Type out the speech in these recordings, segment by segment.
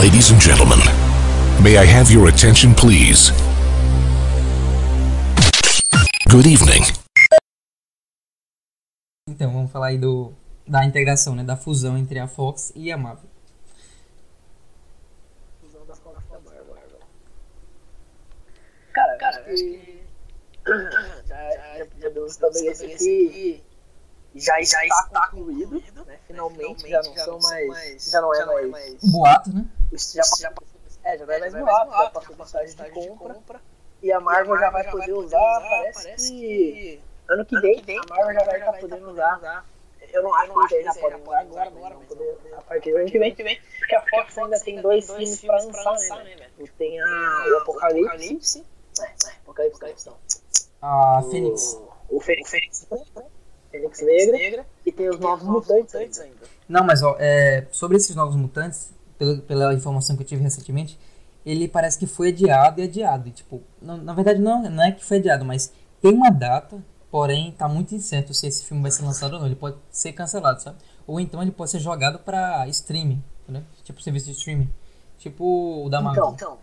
Ladies and gentlemen, may I have your attention, please? Good evening. Então, vamos falar aí do, da integração, né? Da fusão entre a Fox e a Marvel. Fusão da Fox da Marvel. Cara, cara, acho que já, já podemos estabelecer que já, já está concluído, né? Finalmente, já não são mais, já não é mais Boato, né? Já, já, é, já não é mais boato, já passou passagem de compra. e a Marvel já vai poder usar, parece que ano que vem a Marvel já vai estar podendo usar. Eu não acho que eles já podem usar agora, poder, a partir do ano que vem, porque a Fox ainda tem dois filmes pra lançar, né, velho? Tem a, o Apocalipse, é, é, Apocalipse não, A Fênix. o, Fênix, Fênix, Fênix Negra, e tem os Novos Mutantes ainda. Não, mas ó, é, sobre esses novos mutantes, pela, pela informação que eu tive recentemente, ele parece que foi adiado e adiado. E, tipo, não- na verdade não, não é que foi adiado, mas tem uma data, porém tá muito incerto se esse filme vai ser lançado ou não. Ele pode ser cancelado, sabe? Ou então ele pode ser jogado pra streaming, entendeu? Tipo serviço de streaming. Tipo o da Marvel. Então,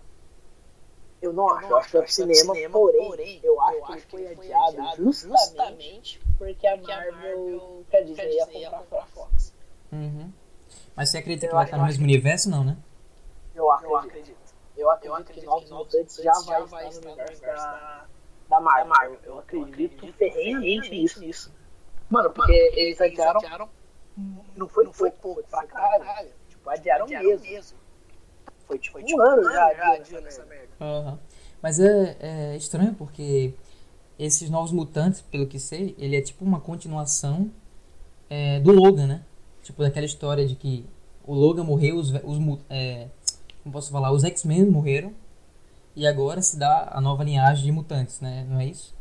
eu não acho, eu acho que é pro cinema, porém, eu acho que ele foi adiado justamente porque a Marvel, quer dizer, ia comprar a Fox. Uhum. Mas você acredita que Eu vai acho- estar no mesmo universo, não, né? Eu acredito. Eu acredito que Novos Mutantes já vai estar no universo da, da Marvel. Eu acredito ferrenhamente nisso. nisso. Mano, porque eles adiaram, não foi pouco, foi pra caralho. Tipo, adiaram mesmo. Foi tipo um ano já adiando essa merda. Mas é, é estranho porque esses novos mutantes, pelo que sei, ele é tipo uma continuação é, do Logan, né? Tipo daquela história de que o Logan morreu, os, os é, como posso falar, os X-Men morreram e agora se dá a nova linhagem de mutantes, né? Não é isso?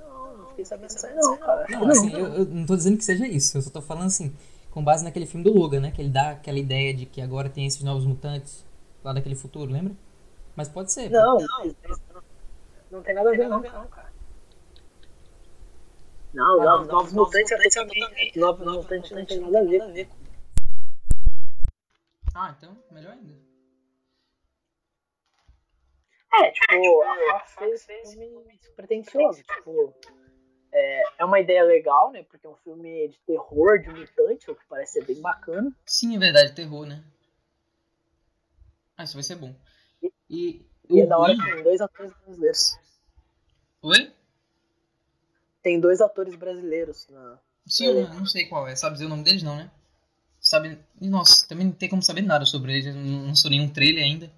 Não, não fiquei sabendo disso aí não, cara. Não, assim, eu, eu não tô dizendo que seja isso, eu só tô falando assim, com base naquele filme do Logan, né? Que ele dá aquela ideia de que agora tem esses novos mutantes lá daquele futuro, lembra? Mas pode ser. Não, não, não tem nada a ver não, cara. Não, não, os novos mutantes até também. Novos mutantes não tem nada a ver. Ah, então, melhor ainda. É, tipo, a Fox fez um filme pretencioso, tipo, é, é uma ideia legal, né, porque é um filme de terror, de mutante, o que parece ser bem bacana. Sim, é verdade, terror, né? Ah, isso vai ser bom. E, E é da hora que tem dois atores brasileiros. Oi? Tem dois atores brasileiros na... Sim, eu não sei qual é. Sabe dizer o nome deles, não, né? Sabe... Nossa, também não tem como saber nada sobre eles. Não lançou nenhum trailer ainda.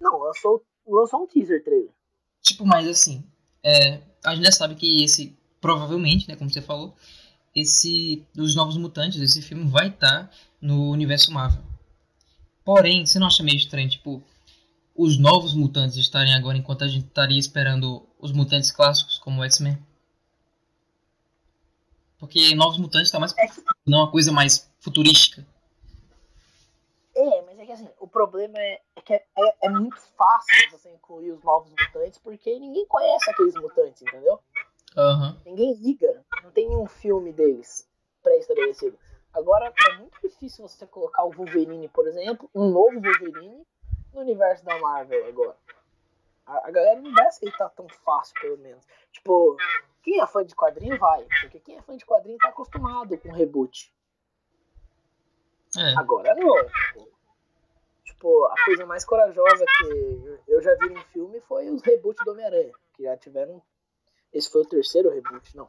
Não, lançou, lançou um teaser trailer. Tipo, mas assim... É, a gente já sabe que esse... Provavelmente, né? Como você falou... Esse... Dos Novos Mutantes, esse filme vai estar no universo Marvel. Porém, você não acha meio estranho, tipo... Os Novos Mutantes estarem agora enquanto a gente estaria esperando os Mutantes clássicos, como o X-Men? Porque Novos Mutantes tá mais... Não uma coisa mais futurística. É, mas é que assim, o problema é, é que é, é- é muito fácil você incluir os novos mutantes, porque ninguém conhece aqueles mutantes, entendeu? Aham. Ninguém liga, não tem nenhum filme deles pré-estabelecido. Agora, é muito difícil você colocar o Wolverine, por exemplo, um novo Wolverine, no universo da Marvel agora. A, a galera não vai aceitar tão fácil, pelo menos. Tipo, quem é fã de quadrinho vai, porque quem é fã de quadrinho tá acostumado com reboot. É. Agora não. Tipo, a coisa mais corajosa que eu já vi num filme foi os reboots do Homem-Aranha. Que já tiveram. Esse foi o terceiro reboot, não.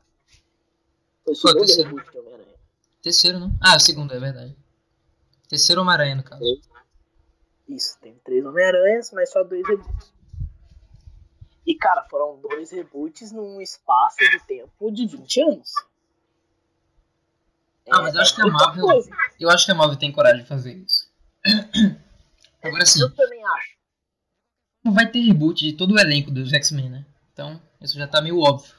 Foi o Foi o segundo reboot do Homem-Aranha. Terceiro, não? Ah, o segundo, é verdade. Terceiro Homem-Aranha, no caso. Isso, tem três Homem-Aranhas, mas só dois reboots. E, cara, foram dois reboots num espaço de tempo de 20 anos. Ah, mas eu acho que a muita Marvel- coisa. Eu acho que a Marvel tem coragem de fazer isso. Agora sim, Eu também acho. não vai ter reboot de todo o elenco dos X-Men, né? Então, isso já tá meio óbvio.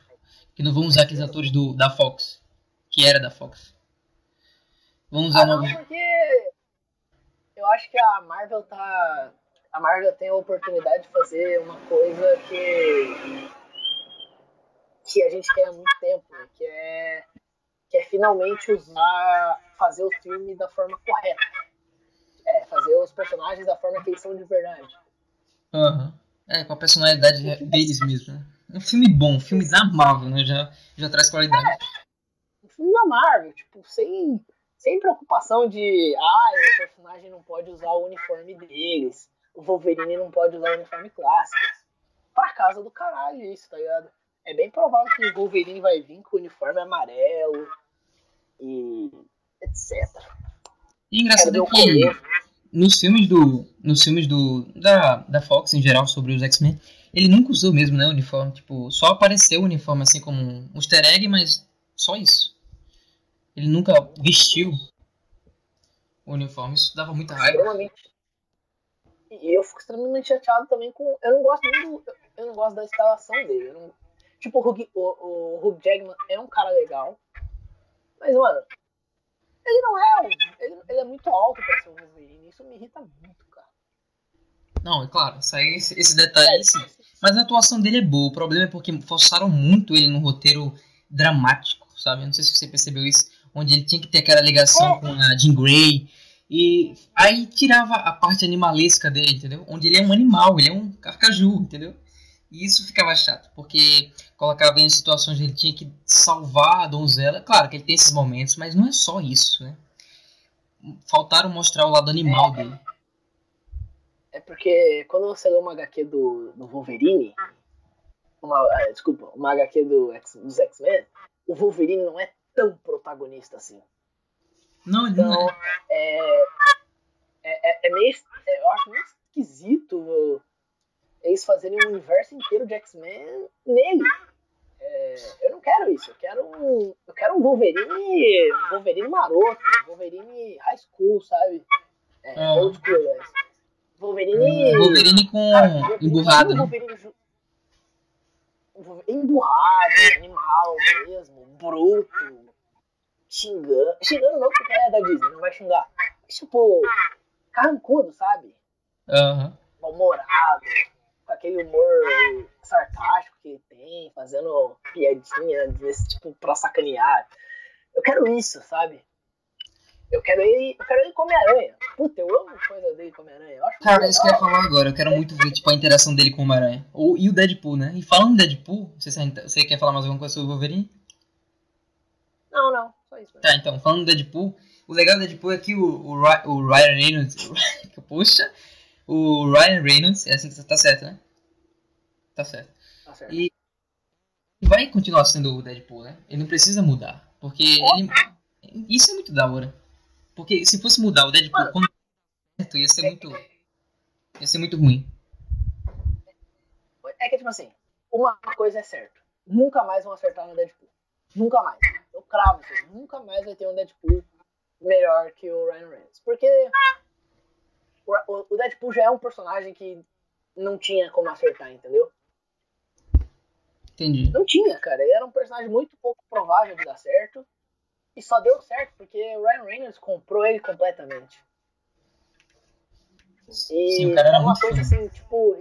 Que não vão usar aqueles atores do, da Fox. Que era da Fox. Vão usar Ah, não, novos. porque eu acho que a Marvel tá. A Marvel tem a oportunidade de fazer uma coisa que. que a gente quer há muito tempo, né? que é. que é finalmente usar. fazer o filme da forma correta. fazer os personagens da forma que eles são de verdade. Aham. Uhum. É, com a personalidade deles mesmo, né? Um filme bom, um filme da Marvel, né? Já, já traz qualidade. É, um filme da Marvel, tipo, sem, sem preocupação de ah, o personagem não pode usar o uniforme deles, o Wolverine não pode usar o uniforme clássico. Pra casa do caralho isso, tá ligado? É bem provável que o Wolverine vai vir com o uniforme amarelo e etc. E engraçado é que nos filmes do. Nos filmes do. Da, da Fox em geral sobre os X-Men, ele nunca usou mesmo, né, o uniforme. Tipo, só apareceu o uniforme assim como um easter egg, mas só isso. Ele nunca vestiu o uniforme. Isso dava muita raiva. Extremamente. E eu fico extremamente chateado também com. Eu não gosto muito. Eu não gosto da instalação dele. Não, tipo, o Hugh, o, o Hugh Jackman é um cara legal. Mas, mano, ele não é. Ele, ele é muito alto pra ser um Wolverine. Isso me irrita muito, cara. Não, é claro, isso aí, esse, esse detalhe é, sim. Mas a atuação dele é boa. O problema é porque forçaram muito ele no roteiro dramático, sabe? Eu não sei se você percebeu isso. Onde ele tinha que ter aquela ligação é. com a Jean Grey. E aí tirava a parte animalesca dele, entendeu? Onde ele é um animal, ele é um carcaju, entendeu? E isso ficava chato, porque colocava em situações onde ele tinha que salvar a donzela. Claro que ele tem esses momentos, mas não é só isso, né? Faltaram mostrar o lado animal é, dele. É porque quando você lê uma HQ do, do Wolverine, uma, uh, desculpa, uma HQ do, dos X-Men, o Wolverine não é tão protagonista assim. Não, então, não é. É, é, é meio. É, eu acho meio esquisito eles fazerem um universo inteiro de X-Men nele. É, eu não quero isso. Eu quero um, eu quero um Wolverine, um Wolverine maroto, um Wolverine high school, sabe? É, é. old school, né? Wolverine. Wolverine com cara, emburrado. Né? Emburrado, animal mesmo, bruto, xingando. Xingando não, porque é da Disney, não vai xingar. Tipo, carrancudo, sabe? Uhum. Mal-humorado com aquele humor sarcástico que ele tem, fazendo piadinha desse tipo pra sacanear. Eu quero isso, sabe? Eu quero ele, eu quero ele como aranha. Puta, eu amo coisa dele como aranha. Cara, é isso que eu ia falar agora. Eu quero muito ver tipo, a interação dele com o Homem-Aranha. E o Deadpool, né? E falando do Deadpool, você, você quer falar mais alguma coisa sobre o Wolverine? Não, não. Só isso. Tá, então, falando do Deadpool, o legal do Deadpool é que o, o, o Ryan Reynolds. Puxa! O Ryan Reynolds, é assim que tá certo, né? Tá certo. Tá certo. E vai continuar sendo o Deadpool, né? Ele não precisa mudar. Porque ele... Isso é muito da hora. Porque se fosse mudar o Deadpool Mano, quando certo, ia ser muito. Ia ser muito ruim. É que tipo assim, uma coisa é certa. Nunca mais vão acertar no Deadpool. Nunca mais. Eu cravo. Nunca mais vai ter um Deadpool melhor que o Ryan Reynolds. Porque o Deadpool já é um personagem que não tinha como acertar, entendeu? Entendi. Não tinha, cara. Ele era um personagem muito pouco provável de dar certo. E só deu certo porque o Ryan Reynolds comprou ele completamente. E Sim, cara era uma coisa assim, tipo,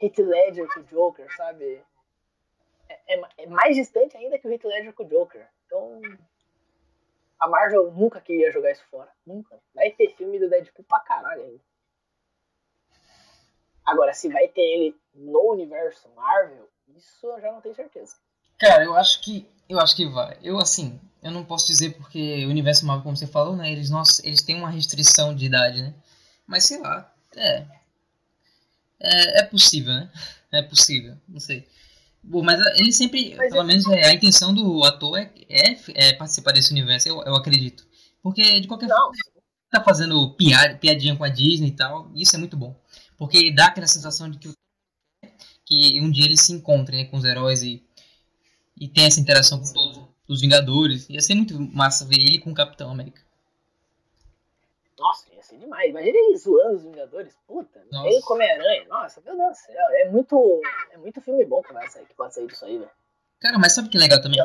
Heath Ledger com o Joker, sabe? É, é, é, mais distante ainda que o Heath Ledger com o Joker. Então, a Marvel nunca queria jogar isso fora. Nunca. Vai ter filme do Deadpool pra caralho ainda. Agora, se vai ter ele no universo Marvel, isso eu já não tenho certeza. Cara, eu acho que eu acho que vai. Eu assim, eu não posso dizer porque o universo Marvel, como você falou, né, eles nós, eles têm uma restrição de idade, né? Mas sei lá, é é, é possível, né? É possível, não sei. Bom, mas ele sempre, mas pelo eu... menos é, a intenção do ator é, é, é, participar desse universo, eu, eu acredito. Porque de qualquer não. forma, tá fazendo piada, piadinha com a Disney e tal, e isso é muito bom. Porque dá aquela sensação de que, que um dia eles se encontrem né, com os heróis e, e tem essa interação com todos os Vingadores. Ia ser muito massa ver ele com o Capitão América. Nossa, ia ser demais. Imagina ele zoando os Vingadores. Puta, Nossa. ele come aranha. Nossa, meu Deus do céu. É muito, é muito filme bom que vai sair, que pode sair disso aí, velho. Cara, mas sabe que legal também?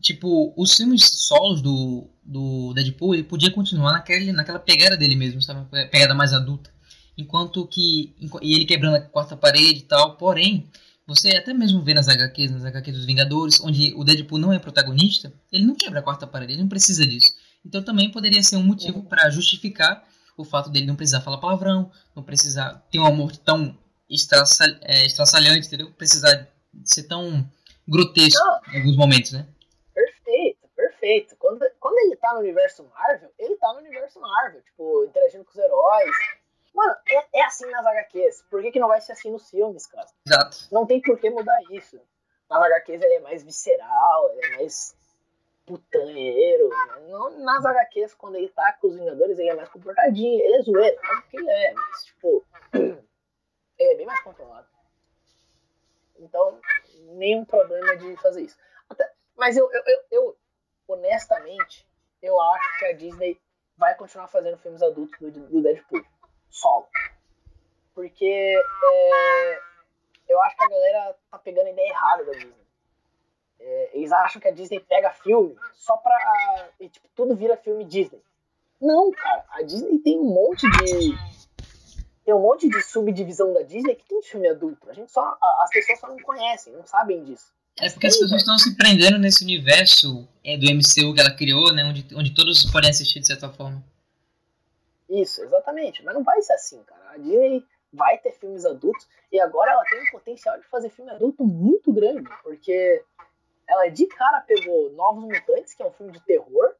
Tipo, os filmes solos do, do Deadpool, ele podia continuar naquele, naquela pegada dele mesmo, sabe? Pegada mais adulta enquanto que e ele quebrando a quarta parede e tal. Porém, você até mesmo vê nas HQs, nas HQs dos Vingadores, onde o Deadpool não é protagonista, ele não quebra a quarta parede, ele não precisa disso. Então também poderia ser um motivo para justificar o fato dele não precisar falar palavrão, não precisar ter uma morte tão estraçal, é, estraçalhante, entendeu? Precisar ser tão grotesco não. em alguns momentos, né? Perfeito, perfeito. Quando, quando ele tá no universo Marvel, ele tá no universo Marvel, tipo, interagindo com os heróis. Mano, é, é assim nas HQs. Por que, que não vai ser assim nos filmes, cara? Exato. Não tem por que mudar isso. Nas HQs ele é mais visceral, ele é mais putanheiro. Não, nas HQs, quando ele tá com os Vingadores, ele é mais comportadinho, ele é zoeiro, sabe o que ele é, mas tipo. ele é bem mais controlado. Então, nenhum problema de fazer isso. Até, mas eu, eu, eu, eu, honestamente, eu acho que a Disney vai continuar fazendo filmes adultos do, do Deadpool. Solo. Porque é, eu acho que a galera tá pegando a ideia errada da Disney. É, eles acham que a Disney pega filme só pra. E, tipo, tudo vira filme Disney. Não, cara. A Disney tem um monte de. Tem um monte de subdivisão da Disney que tem filme adulto. A gente só. As pessoas só não conhecem, não sabem disso. É porque as pessoas estão se prendendo nesse universo é, do MCU que ela criou, né? Onde, onde todos podem assistir de certa forma. Isso, exatamente. Mas não vai ser assim, cara. A Disney vai ter filmes adultos e agora ela tem um potencial de fazer filme adulto muito grande, porque ela de cara pegou Novos Mutantes, que é um filme de terror,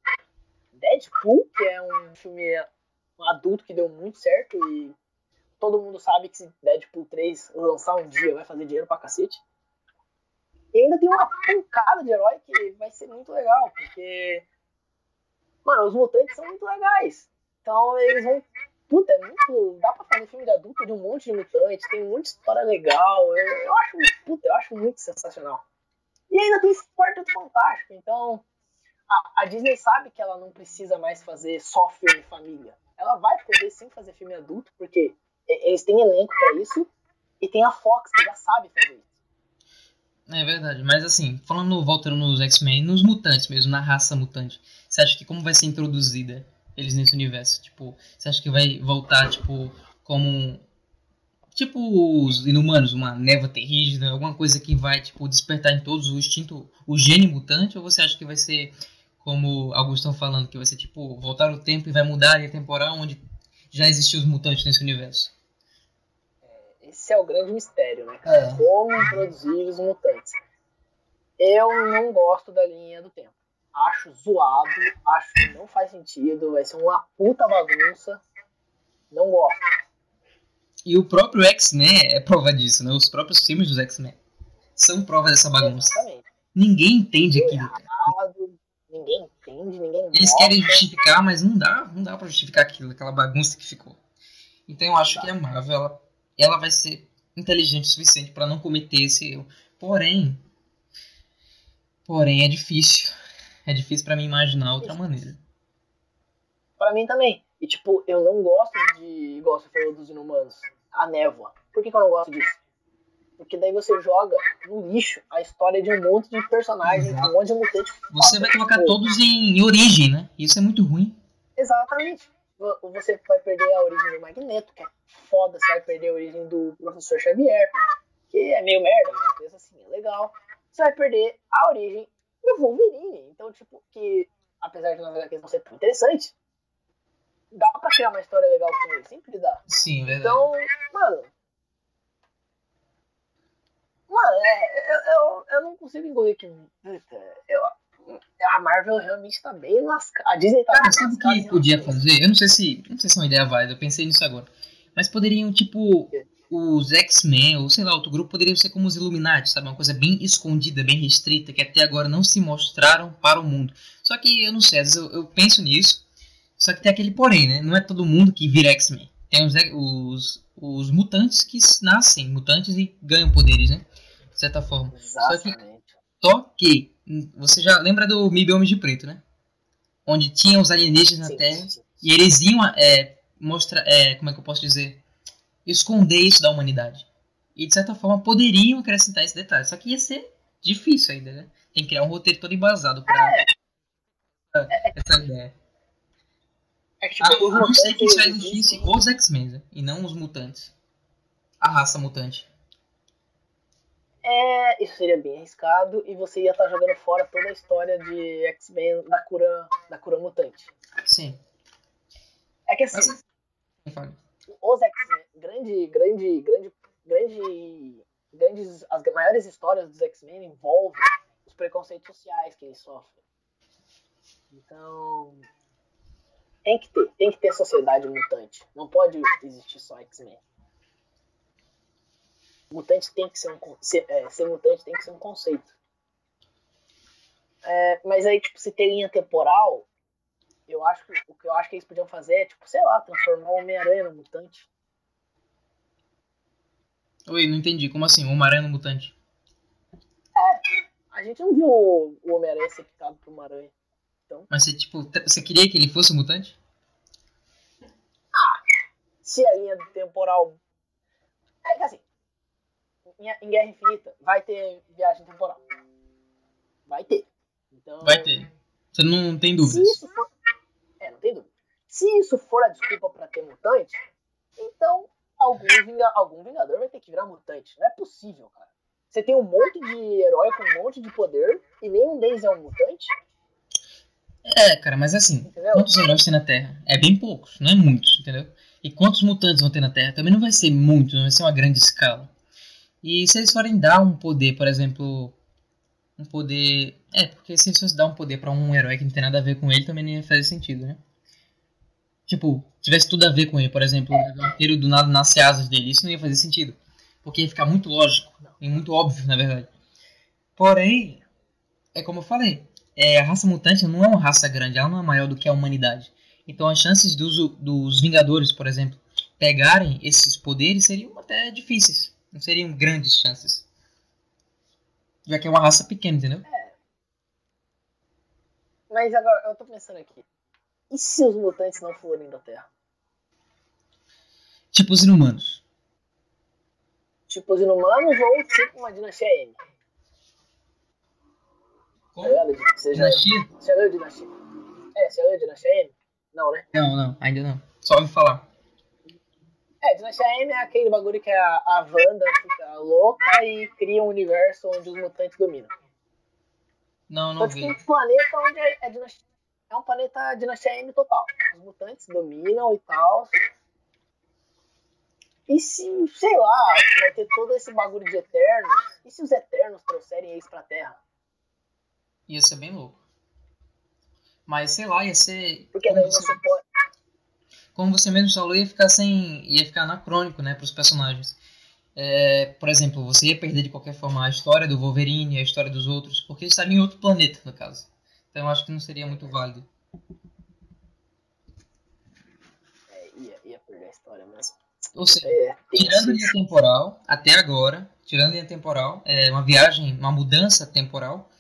Deadpool, que é um filme adulto que deu muito certo e todo mundo sabe que se Deadpool 3 lançar um dia vai fazer dinheiro pra cacete. E ainda tem uma pancada de herói que vai ser muito legal, porque. Mano, os mutantes são muito legais. Então eles vão. Puta, é muito. Dá pra fazer filme de adulto de um monte de mutantes, tem muita história legal. Eu, eu acho. Puta, eu acho muito sensacional. E ainda tem esse quarteto fantástico. Então, a, a, Disney sabe que ela não precisa mais fazer só filme família. Ela vai poder sim fazer filme adulto, porque eles têm elenco para isso, e tem a Fox que já sabe fazer isso. É verdade, mas assim, falando, voltando nos X-Men, nos mutantes mesmo, na raça mutante, você acha que como vai ser introduzida eles nesse universo? Tipo, você acha que vai voltar, tipo, como tipo os inumanos, uma neva terrígena, alguma coisa que vai tipo despertar em todos o instinto, o gene mutante, ou você acha que vai ser como alguns estão falando, que vai ser tipo voltar o tempo e vai mudar a linha temporal onde já existiam os mutantes nesse universo? É, esse é o grande mistério, né, cara? É. Como introduzir os mutantes? Eu não gosto da linha do tempo. Acho zoado, acho que não faz sentido, vai ser uma puta bagunça. Não gosto. E o próprio X-Men é prova disso, né? Os próprios filmes dos X-Men são prova dessa bagunça. Exatamente. Ninguém entende aquilo. Errado, ninguém entende, ninguém Eles gosta. querem justificar, mas não dá, não dá para justificar aquilo, aquela bagunça que ficou. Então eu acho tá. que a Marvel ela, ela vai ser inteligente o suficiente para não cometer esse erro. Porém, porém é difícil. É difícil para mim imaginar outra maneira. Para mim também. E, tipo, eu não gosto de, igual você falou dos inumanos, a névoa. Por que, que eu não gosto disso? Porque daí você joga no lixo a história de um monte de personagens, um monte de mutantes. Você vai colocar tipo, todos em origem, né? Isso é muito ruim. Exatamente. Você vai perder a origem do Magneto, que é foda. Você vai perder a origem do Professor Xavier, que é meio merda, mas assim, é legal. Você vai perder a origem do Wolverine. Então, tipo, que apesar de não HQs não ser tão interessante, dá pra criar uma história legal com ele, sempre dá. Sim, verdade. Então, mano. Mano, é, eu, eu, eu não consigo engolir que. Eu, a Marvel realmente tá bem lascada. A Disney tá Cara, sabe o que podia fazer? Eu não sei se. Não sei se é uma ideia válida, eu pensei nisso agora. Mas poderiam, tipo, os X-Men, ou sei lá, outro grupo, poderiam ser como os Illuminati, sabe? Uma coisa bem escondida, bem restrita, que até agora não se mostraram para o mundo. Só que eu não sei, às vezes eu, eu penso nisso só que tem aquele porém, né? Não é todo mundo que vira X-Men. Tem os, os, os mutantes que nascem mutantes e ganham poderes, né? De certa forma. Exatamente. Só que, você já lembra do Mib Homens de Preto, né? Onde tinha os alienígenas sim, na Terra sim. e eles iam é, mostrar, é, como é que eu posso dizer? Esconder isso da humanidade. E de certa forma poderiam acrescentar esse detalhe. Só que ia ser difícil ainda, né? Tem que criar um roteiro todo embasado pra é. essa ideia. É que, tipo, ah, os mutantes. que só existisse os X-Men, né? e não os mutantes. A raça mutante. É, isso seria bem arriscado e você ia estar tá jogando fora toda a história de X-Men da cura, da cura mutante. Sim. É que assim, Mas... Os X-Men, grande, grande, grande, grande, grandes, as maiores histórias dos X-Men envolvem os preconceitos sociais que eles sofrem. Então, tem que ter, tem que ter sociedade mutante. Não pode existir só X-Men. Mutante tem que ser um ser, é, ser mutante tem que ser um conceito. É, mas aí, tipo, se tem linha temporal, eu acho que o que eu acho que eles podiam fazer é, tipo, sei lá, transformar o Homem-Aranha no mutante. Oi, não entendi. Como assim? O Homem-Aranha no mutante? É, a gente não viu o Homem-Aranha ser picado por uma aranha. Então... Mas você, tipo, você queria que ele fosse um mutante? Ah, se a linha temporal. É assim. Em Guerra Infinita vai ter viagem temporal. Vai ter. Então, vai ter. Você não tem dúvidas. Se isso for... Dúvida. Se isso for a desculpa para ter mutante, então algum, vinga... algum Vingador vai ter que virar mutante. Não é possível, cara. Você tem um monte de herói com um monte de poder e nenhum deles é um mutante. É, cara, mas assim, entendeu? quantos heróis tem na Terra? É bem poucos, não é muitos, entendeu? E quantos mutantes vão ter na Terra? Também não vai ser muito, não vai ser uma grande escala. E se eles forem dar um poder, por exemplo, um poder. É, porque se eles dar um poder para um herói que não tem nada a ver com ele, também não ia fazer sentido, né? Tipo, tivesse tudo a ver com ele, por exemplo, o vampiro do nada nasce asas dele, isso não ia fazer sentido. Porque ia ficar muito lógico e muito óbvio, na verdade. Porém, é como eu falei, é, a raça mutante não é uma raça grande, ela não é maior do que a humanidade. Então as chances dos, dos Vingadores, por exemplo, pegarem esses poderes seriam até difíceis. Não seriam grandes chances. Já que é uma raça pequena, entendeu? É. Mas agora, eu tô pensando aqui. E se os mutantes não forem da Terra? Tipo os inumanos. Tipo os inumanos ou tipo uma dinastia M? Como? Tá você já, dinastia? Você já leu Dinastia? É, você já leu Dinastia M? Não, né? Não, não, ainda não. Só ouvi falar. É, Dinastia M é aquele bagulho que a, a Wanda fica louca e cria um universo onde os mutantes dominam. Não, não então, vi. Tem um planeta onde é, é, dinastia, é um planeta Dinastia M total. Os mutantes dominam e tal. E se, sei lá, vai ter todo esse bagulho de Eternos? E se os Eternos trouxerem eles pra Terra? Ia ser bem louco. Mas sei lá, ia ser. Porque daí você, pode. Como você mesmo falou, ia ficar sem. ia ficar anacrônico, né, pros personagens. É, por exemplo, você ia perder de qualquer forma a história do Wolverine, a história dos outros, porque eles estariam em outro planeta, no caso. Então eu acho que não seria muito válido. É, ia, ia perder a história mesmo. Ou seja, é, tirando a linha temporal, até agora, tirando a linha temporal, é uma viagem, uma mudança temporal,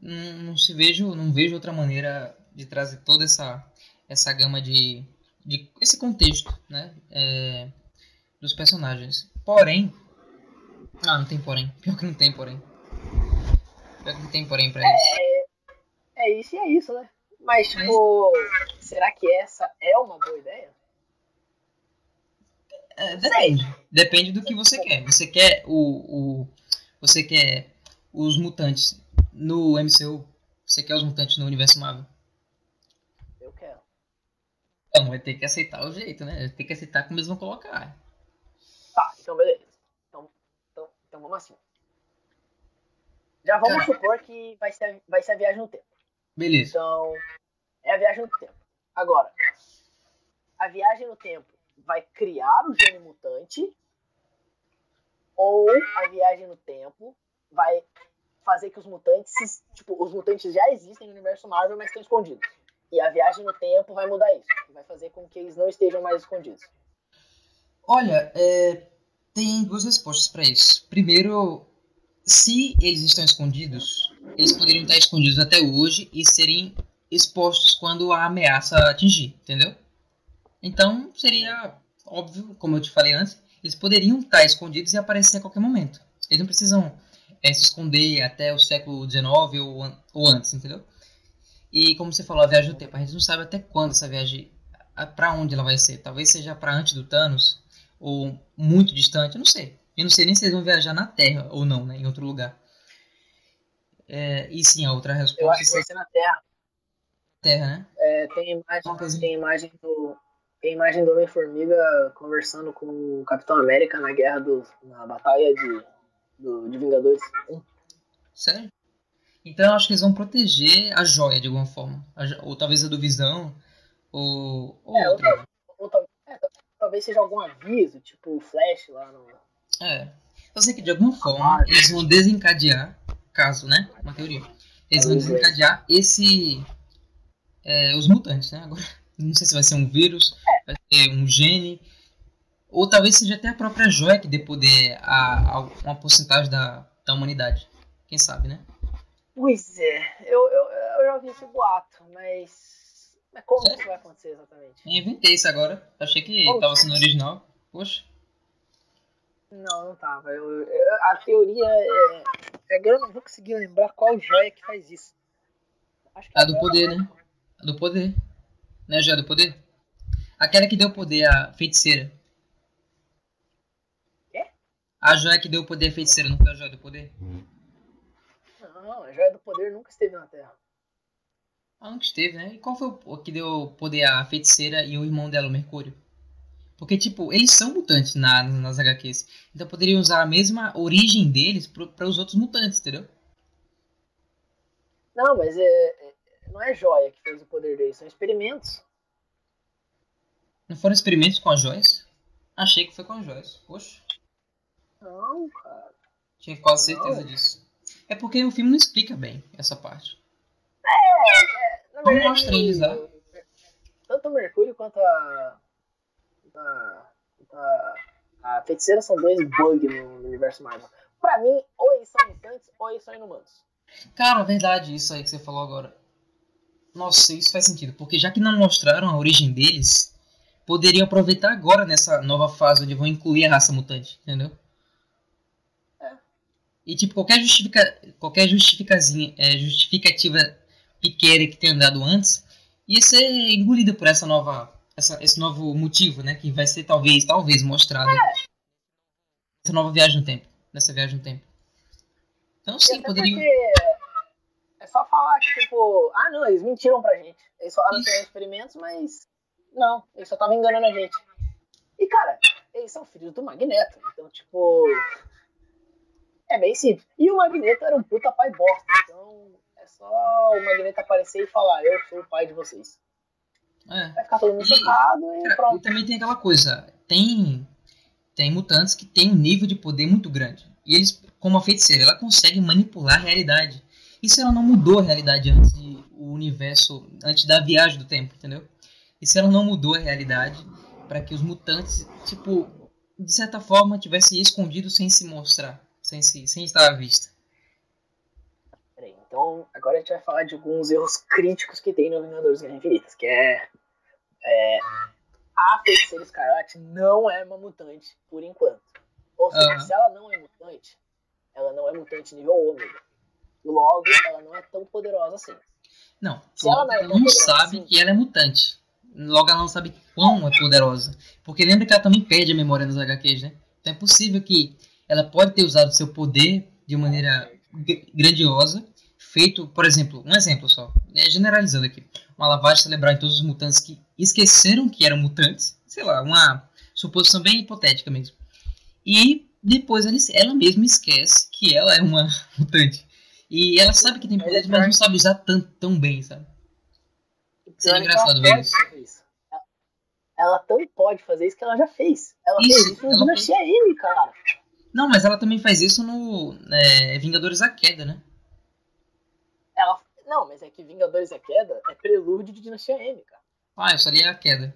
não, não, se vejo, não vejo outra maneira de trazer toda essa, essa gama de, de esse contexto, né, é, dos personagens. Porém, ah, não tem porém. Pior que não tem porém. Pior que não tem porém pra isso. É, isso e é isso, né? Mas, tipo, será que essa é uma boa ideia? É, depende. Depende do que você quer. Você quer o, o. Você quer os mutantes no MCU? Você quer os mutantes no universo Marvel? Eu quero. Então, vai ter que aceitar o jeito, né? Ter que aceitar como eles vão colocar. Tá, então beleza. Então, então, então vamos assim. Já vamos Cara. supor que vai ser, vai ser a viagem no tempo. Beleza. Então, é a viagem no tempo. Agora, a viagem no tempo vai criar o gene mutante ou a viagem no tempo vai fazer que os mutantes, tipo, os mutantes já existem no universo Marvel, mas estão escondidos. E a viagem no tempo vai mudar isso. Vai fazer com que eles não estejam mais escondidos. Olha, é, tem duas respostas para isso. Primeiro, se eles estão escondidos, eles poderiam estar escondidos até hoje e serem expostos quando a ameaça atingir, entendeu? Então seria óbvio, como eu te falei antes, eles poderiam estar escondidos e aparecer a qualquer momento. Eles não precisam é, se esconder até o século XIX ou, ou antes, entendeu? E como você falou, a viagem do tempo, a gente não sabe até quando essa viagem, para onde ela vai ser. Talvez seja para antes do Thanos ou muito distante, eu não sei. Eu não sei nem se eles vão viajar na Terra ou não, né, em outro lugar. É, e sim, a outra resposta. Eu acho que vai ser na Terra. Terra, né? É, tem imagem, tem imagem do Tem imagem do Homem-Formiga conversando com o Capitão América na guerra do. na batalha de, do, de Vingadores 1. Sério? Então eu acho que eles vão proteger a joia de alguma forma. A, ou talvez a do Visão. Ou, ou É, outra. ou, ou tal- é, tal- talvez seja algum aviso, tipo o Flash lá no. É. Eu sei que de alguma forma eles vão desencadear, caso, né? Uma teoria. Eles vão é. desencadear esse. é, os mutantes, né? Agora, não sei se vai ser um vírus, vai ser um gene. Ou talvez seja até a própria joia que dê poder a, a uma porcentagem da, da humanidade. Quem sabe, né? Pois é, eu, eu, eu já ouvi esse boato, mas. Mas como Sério? isso vai acontecer exatamente? Eu inventei isso agora. Achei que Oh, tava sendo original. Poxa. Não, não tava. Eu, eu- a teoria é. É que eu não vou conseguir lembrar qual joia que faz isso. Acho que A é do a poder, né? A do poder. Né, a joia do poder? Aquela que deu poder à feiticeira. Quê? A joia que deu poder à feiticeira, não foi a joia do poder? Não, a joia do poder nunca esteve na Terra. Ah, nunca esteve, né? E qual foi o que deu poder à feiticeira e o irmão dela, o Mercúrio? Porque, tipo, eles são mutantes na, nas HQs. Então poderiam usar a mesma origem deles para os outros mutantes, entendeu? Não, mas é, é- não é joia que fez o poder deles, são experimentos. Não foram experimentos com as joias? Achei que foi com as joias. Poxa, Não, cara. tinha quase certeza Não. disso. É porque o filme não explica bem essa parte. Na Como verdade, mostra eles lá? Tanto o Mercúrio quanto a. a, a, a feiticeira são dois bugs no, universo Marvel. Pra mim, ou eles são mutantes ou eles são inumanos. Cara, verdade, isso aí que você falou agora. Nossa, isso faz sentido. Porque já que não mostraram a origem deles, poderiam aproveitar agora nessa nova fase onde vão incluir a raça mutante, entendeu? É. E tipo, qualquer, justifica, qualquer justificazinha, é, justificativa pequena que tenha dado antes, ia ser engolida por essa nova. Essa, esse novo motivo, né? Que vai ser talvez, talvez mostrado. Essa nova viagem no tempo. Nessa viagem no tempo. Então sim, porque é só falar que, tipo, ah não, eles mentiram pra gente. Eles falaram que eram experimentos, mas não, eles só estavam enganando a gente. E cara, eles são filhos do Magneto. Então, tipo. É bem simples. E o Magneto era um puta pai bosta. Então é só o Magneto aparecer e falar, eu sou o pai de vocês. É. Vai ficar todo mundo E- chocado e e pronto. também tem aquela coisa, tem tem mutantes que têm um nível de poder muito grande. E eles, como a feiticeira, ela consegue manipular a realidade. E se ela não mudou a realidade antes de, o universo, antes da viagem do tempo, entendeu? E se ela não mudou a realidade para que os mutantes, tipo, de certa forma, tivessem escondido sem se mostrar, sem, se, sem estar à vista. Então agora a gente vai falar de alguns erros críticos que tem no Vingadores Guerra Infinitas, que é, é a Feiticeira Escarlate não é uma mutante por enquanto. Ou seja, Aham. se ela não é mutante, ela não é mutante nível ômega. Logo, ela não é tão poderosa assim. Não, Se ela não é ela não sabe assim- que ela é mutante. Logo ela não sabe quão é poderosa. Porque lembra que ela também perde a memória nos HQs, né? Então é possível que ela pode ter usado seu poder de maneira gr- grandiosa. Feito, por exemplo, um exemplo só, é, generalizando aqui. Uma lavagem cerebral em todos os mutantes que esqueceram que eram mutantes. Sei lá, uma suposição bem hipotética mesmo. E depois ela, mesma esquece que ela é uma mutante. E ela sabe que tem é poderes, pior mas não sabe usar tão, tão bem, sabe? Seria é engraçado ver isso. Ela- tanto pode fazer isso que ela já fez. Ela Isso, fez isso no Dinastia M, cara. Não, mas ela também faz isso no é, Vingadores da Queda, né? Não, mas é que Vingadores da Queda é prelúdio de Dinastia M, cara. Ah, isso ali é a queda.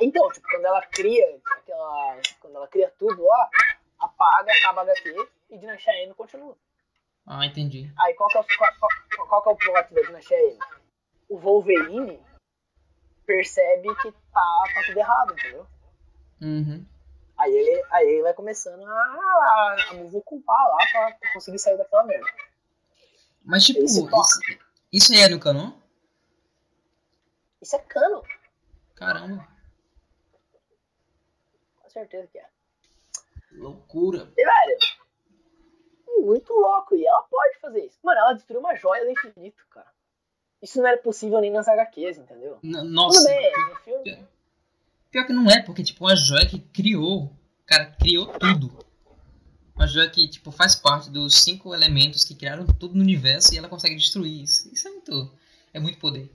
Então, tipo, quando ela cria aquela. Quando ela cria tudo lá, apaga, acaba a HQ e Dinastia M continua. Ah, entendi. Aí qual que é o, qual, qual- qual que é o plot da Dinastia M? O Wolverine percebe que tá, tá tudo errado, entendeu? Uhum. Aí ele, aí ele vai começando a, a, a me culpar lá pra conseguir sair daquela merda. Mas tipo, se toca. isso, isso aí é no canon? Isso é cano, Caramba, com certeza que é. loucura. E, velho, muito louco. E ela pode fazer isso. Mano, ela destruiu uma joia do infinito, cara. Isso não era possível nem nas HQs, entendeu? N nossa. Tudo bem, no filme. Pior que não é, porque, tipo, a joia que criou, cara, criou tudo. Uma joia que, tipo, faz parte dos cinco elementos que criaram tudo no universo e ela consegue destruir isso. Isso é muito, é muito poder.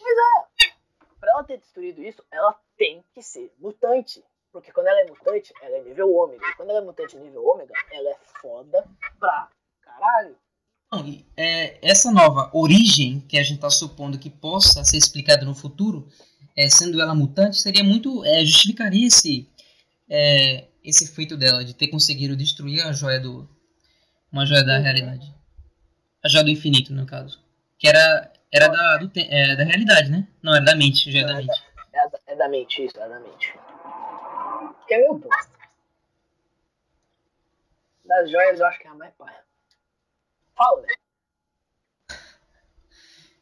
Mas é, pra ela ter destruído isso, ela tem que ser mutante. Porque quando ela é mutante, ela é nível ômega. E quando ela é mutante nível ômega, ela é foda pra caralho. Não, e, é, essa nova origem que a gente está supondo que possa ser explicada no futuro, é, sendo ela mutante, seria muito. É, justificaria esse, é, esse feito dela, de ter conseguido destruir a joia do. Uma joia da realidade. A joia do infinito, no caso. Que era, era da, do, é, da realidade, né? Não, era da mente, joia da Não, é mente. É, da- é da mente, isso, é da mente. Que é meio bosta. Das joias eu acho que é a mais paia. Fala, velho.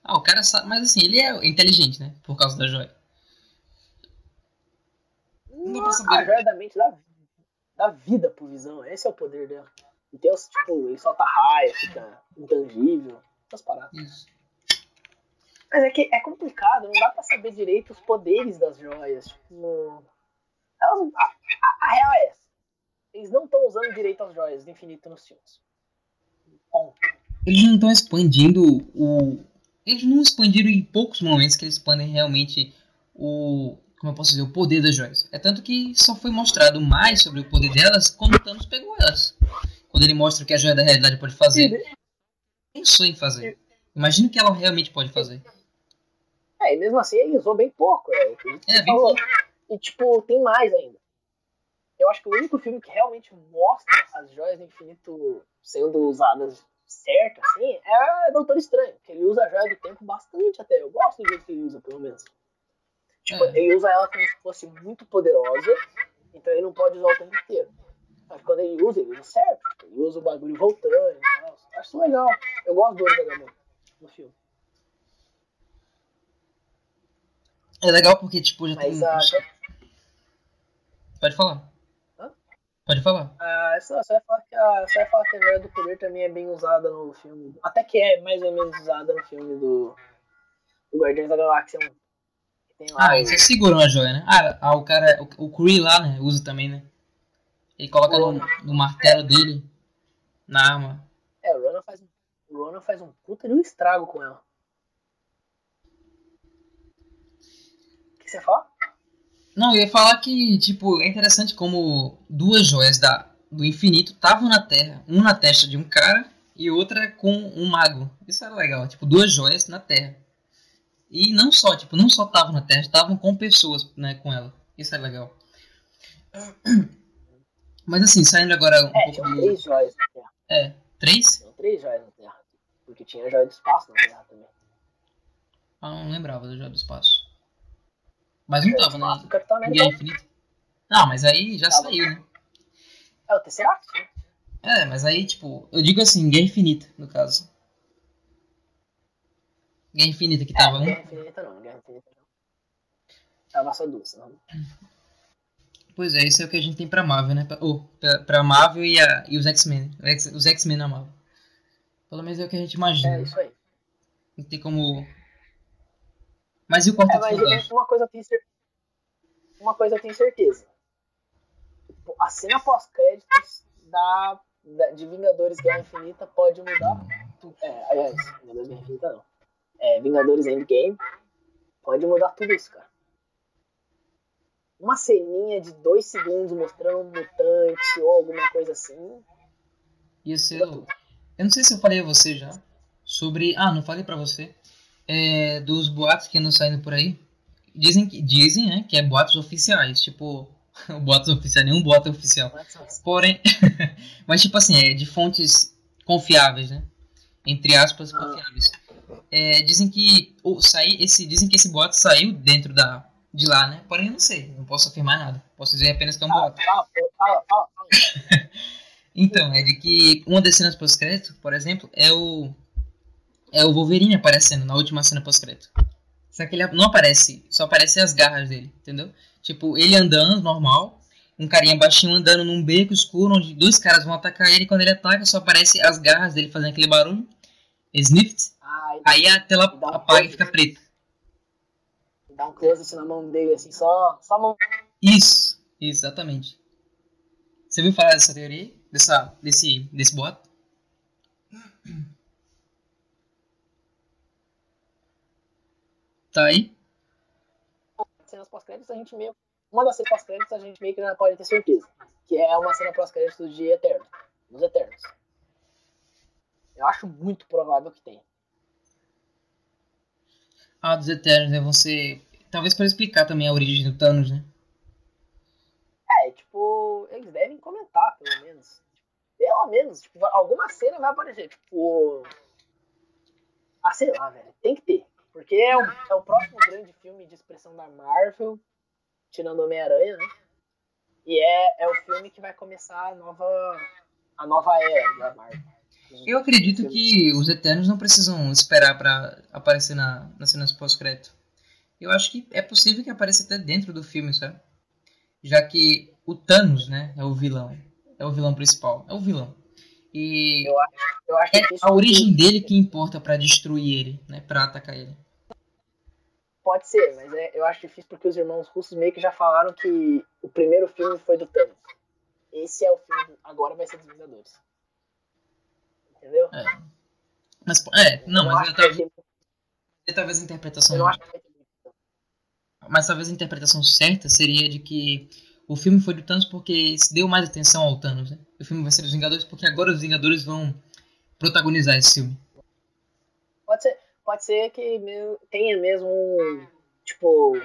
Ah, o cara sabe, mas assim, ele é inteligente, né? Por causa da joia. Não dá pra saber. A joia da mente dá, dá vida pro visão. Esse é o poder dela. E os, tipo, ele solta raio, fica intangível. Essas paradas. Isso. Mas é que é complicado, não dá pra saber direito os poderes das joias. Tipo, elas- a, a- a real é essa. Eles não estão usando direito as joias do infinito nos filmes. Ponto. Eles não estão expandindo o. Eles não expandiram em poucos momentos que eles expandem realmente o. Como eu posso dizer? O poder das joias. É tanto que só foi mostrado mais sobre o poder delas quando o Thanos pegou elas. Quando ele mostra o que a joia da realidade pode fazer. Pensou em fazer. Imagina o que ela realmente pode fazer. É, e mesmo assim ele usou bem pouco. É, você É, bem falou. pouco. E tipo, tem mais ainda. Eu acho que o único filme que realmente mostra as joias do infinito sendo usadas certo, assim, é Doutor Estranho, que ele usa a joia do tempo bastante até. Eu gosto do jeito que ele usa, pelo menos. Tipo, É. ele usa ela como se fosse muito poderosa, então ele não pode usar o tempo inteiro. Mas quando ele usa, ele usa certo. Tipo, ele usa o bagulho voltando e tal. Acho legal. Eu gosto do olho da Gamora no filme. É legal porque, tipo, já Mas tem. Pode falar. Hã? Pode falar. Ah, só, só, ia falar que a, só falar que a do poder também é bem usada no filme. Até que é mais ou menos usada no filme do, do Guardiões da Galáxia 1. Tem lá Ah, o- eles só seguram a joia, né? Ah, ah, o cara. O, o Kree lá, né? Usa também, né? Ele coloca no, no martelo dele. Na arma. É, o Ronan faz, um- o Ronan faz um puta de um estrago com ela. O que você fala? Não, eu ia falar que, tipo, é interessante como duas joias da, do infinito estavam na Terra. Um na testa de um cara e outra com um mago. Isso era legal, tipo, duas joias na Terra. E não só, tipo, não só estavam na Terra, estavam com pessoas, né, com ela. Isso é legal. Mas assim, saindo agora um É, pouco tinham do... três joias na Terra. É, três? Tinham três joias na Terra. Porque tinha a joia do espaço na Terra também. Ah, não lembrava da Joia do Espaço. Mas não tava, espaço, né? Capitão América. Guerra Infinita. Não, mas aí já Tava. saiu, né? É o Tesseract, né? É, mas aí, tipo, eu digo assim, Guerra Infinita, no caso. Guerra Infinita que tava é, um. Guerra Infinita não, Guerra Infinita não. Tava só duas, não. Pois é, isso é o que a gente tem pra Marvel, né? Pra, oh, pra, pra Marvel e, a, e os X-Men. Os X- Os X-Men na Marvel. Pelo menos é o que a gente imagina. É isso aí. Não tem como. Mas e o É, Quarteto mas Fantástico? uma coisa eu tenho cer- Uma coisa eu tenho certeza. Tipo, A cena pós-créditos da, da- de Vingadores Guerra Infinita pode mudar. É, aliás, Vingadores Guerra Infinita não. É, Vingadores Endgame pode mudar tudo isso, cara. Uma ceninha de dois segundos mostrando um mutante ou alguma coisa assim. Ia ser. o- Eu não sei se eu falei a você já. Sobre. Ah, não falei pra você. É, dos boatos que andam saindo por aí. Dizem que. Dizem, né? Que é boatos oficiais. Tipo. boatos oficiais, nenhum boato oficial. Porém. mas tipo assim, é de fontes confiáveis, né? Entre aspas, Ah. confiáveis. É, dizem que. o sai, esse, dizem que esse boato saiu dentro da. De lá, né? Porém, eu não sei. Não posso afirmar nada. Posso dizer apenas que é um boato. Então, é de que uma das cenas pós-crédito, por exemplo, é o. É o Wolverine aparecendo na última cena pós-crédito. Só que ele não aparece, só aparece as garras dele, entendeu? Tipo, ele andando normal, um carinha baixinho andando num beco escuro, onde dois caras vão atacar ele, e quando ele ataca, só aparece as garras dele fazendo aquele barulho. Sniffed. Ah, Aí a tela apaga e fica preta. Dá um close assim na mão dele, assim, só, só a mão. Isso, exatamente. Você viu falar dessa teoria? Dessa, desse, desse boato? Tá aí? Cenas pós-créditos, a gente meio. Uma das cenas pós-créditos a gente meio que já pode ter certeza. Que é uma cena pós-créditos de Eterno. Dos Eternos. Eu acho muito provável que tenha. Ah, dos Eternos, né? Você. Talvez para explicar também a origem do Thanos, né? É, tipo, eles devem comentar, pelo menos. Pelo menos, tipo, alguma cena vai aparecer. Tipo. Ah, sei lá, velho. Tem que ter. Porque é o, é o próximo grande filme de expressão da Marvel, tirando Homem-Aranha, né? E é, é o filme que vai começar a nova, a nova era da Marvel. Eu acredito que os Eternos não precisam esperar para aparecer na, nas cenas pós-crédito. Eu acho que é possível que apareça até dentro do filme, sabe? Já que o Thanos, né, é o vilão. É o vilão principal. É o vilão. E Eu acho, eu acho é a origem dele que importa para destruir ele, né? Pra atacar ele. pode ser, mas é- eu acho difícil porque os irmãos russos meio que já falaram que o primeiro filme foi do Thanos. Esse é o filme, agora vai ser dos Vingadores. Entendeu? É. Mas, é, não, eu mas eu, que talvez, talvez a interpretação. eu acho que muito. Mas talvez a interpretação certa seria de que o filme foi do Thanos porque se deu mais atenção ao Thanos, né? O filme vai ser dos Vingadores porque agora os Vingadores vão protagonizar esse filme. Pode ser, pode ser que tenha mesmo tipo,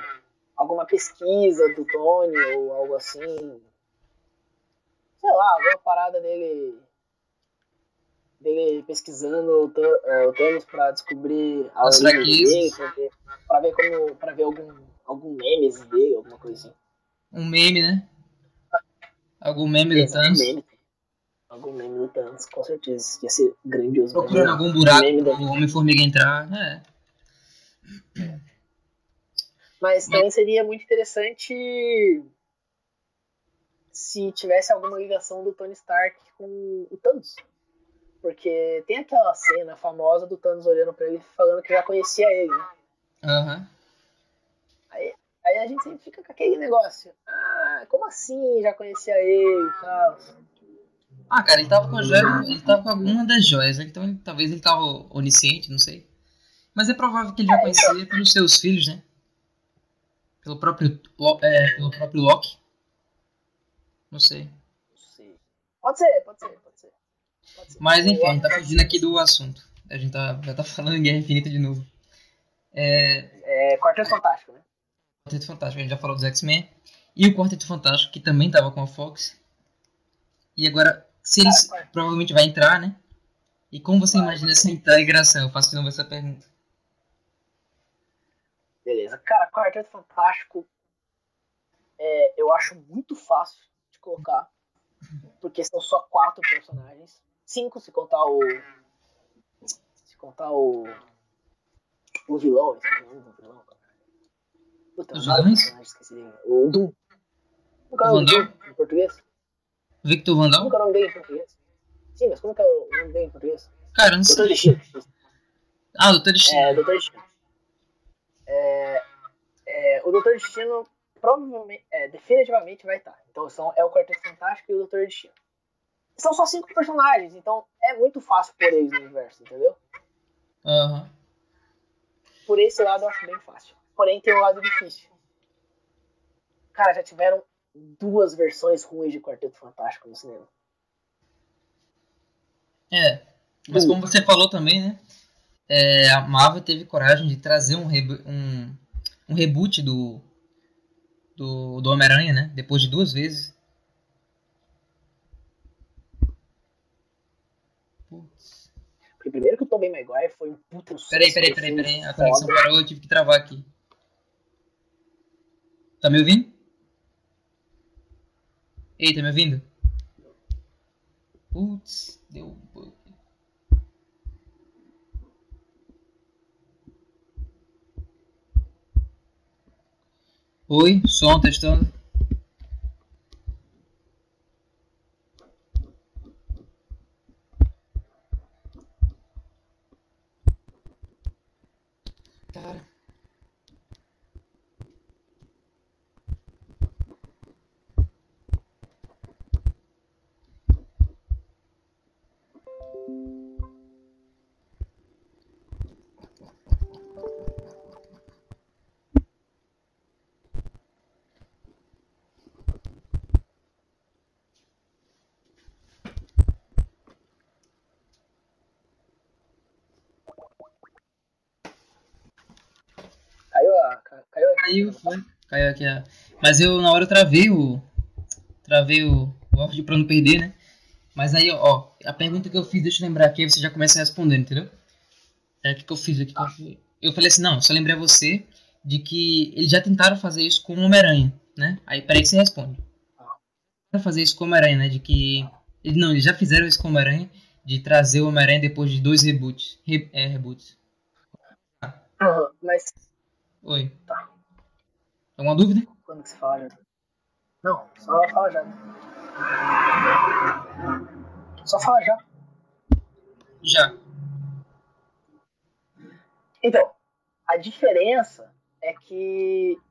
alguma pesquisa do Tony ou algo assim. Sei lá, alguma parada dele dele pesquisando o eh, o Thanos pra descobrir a As origem dele, pra ver, pra ver como para ver algum algum memes dele, alguma coisa assim. Um meme, né? Algum meme do Thanos. meme. Algum meme do Thanos, com certeza. Ia ser grandioso. Procurando algum buraco meme do- pro Homem-Formiga entrar. É. Mas também seria muito interessante se tivesse alguma ligação do Tony Stark com o Thanos. Porque tem aquela cena famosa do Thanos olhando pra ele e falando que já conhecia ele. Aham. Aí, aí a gente sempre fica com aquele negócio. Ah, como assim já conhecia ele e tal? Ah, cara, ele tava com a joia, ele tava com alguma das joias, né? então ele- talvez ele tava onisciente, não sei. Mas é provável que ele já conhecia pelos seus filhos, né? Pelo próprio, é, pelo próprio Loki. Não sei. Não sei. Pode ser, pode ser, pode ser. Mas enfim, a gente tá fugindo aqui do assunto. A gente tá, já tá falando em Guerra Infinita de novo. É, É Quarteto Fantástico, né? Quarteto Fantástico, a gente já falou dos X-Men. E o Quarteto Fantástico, que também tava com a Fox. E agora, se eles provavelmente vai entrar, né? E como você imagina essa integração? Eu faço de novo essa pergunta. Beleza. Cara, Quarteto Fantástico é, eu acho muito fácil de colocar. Porque são só quatro personagens. Cinco se contar o. Se contar o. O vilão. Esqueci o nome do vilão, cara. Puta, Os vilões? esqueci dele. O Doom. Como é o nome dele em português? Victor Vandal? Como é o nome dele em português? Sim, mas como é o nome dele em português? Cara, não Doutor sei. Destino. Ah, Doutor Destino. É, Doutor Destino. É, é, o Doutor Destino provavelmente, é, definitivamente vai estar. Então são, é o Quarteto Fantástico e o Doutor Destino. São só cinco personagens, então é muito fácil pôr eles no universo, entendeu? Aham. Por esse lado eu acho bem fácil. Porém tem um lado difícil. Cara, já tiveram duas versões ruins de Quarteto Fantástico no cinema. É. Mas como você falou também, né? é, a Marvel teve coragem de trazer um, um, um reboot do, do, do Homem-Aranha, né? Depois de duas vezes. Putz. Porque primeiro que o Tobey Maguire foi um puta sucesso. Peraí, peraí, peraí, um peraí. A conexão parou, eu tive que travar aqui. Tá me ouvindo? Ei, tá me ouvindo? Putz, deu. um bug. Oi, som testando. Caiu a. ca- Caiu. Caiu, foi. Caiu aqui a. Mas eu na hora eu travei o. Travei o, o áudio pra não perder, né? Mas aí, ó, a pergunta que eu fiz, deixa eu lembrar aqui, aí você já começa respondendo, entendeu? É o que, que eu fiz aqui. Eu falei assim, não, só lembrei a você de que eles já tentaram fazer isso com o Homem-Aranha, né? Aí peraí que você responde. Tentaram fazer isso com o Homem-Aranha, né? De que. Não, eles já fizeram isso com o Homem-Aranha, de trazer o Homem-Aranha depois de dois reboots. Re, é, reboots. Aham, Mas Oi. Tá. Alguma dúvida? quando que se fala já? Não, só fala já. Só fala já. Já. Então, a diferença é que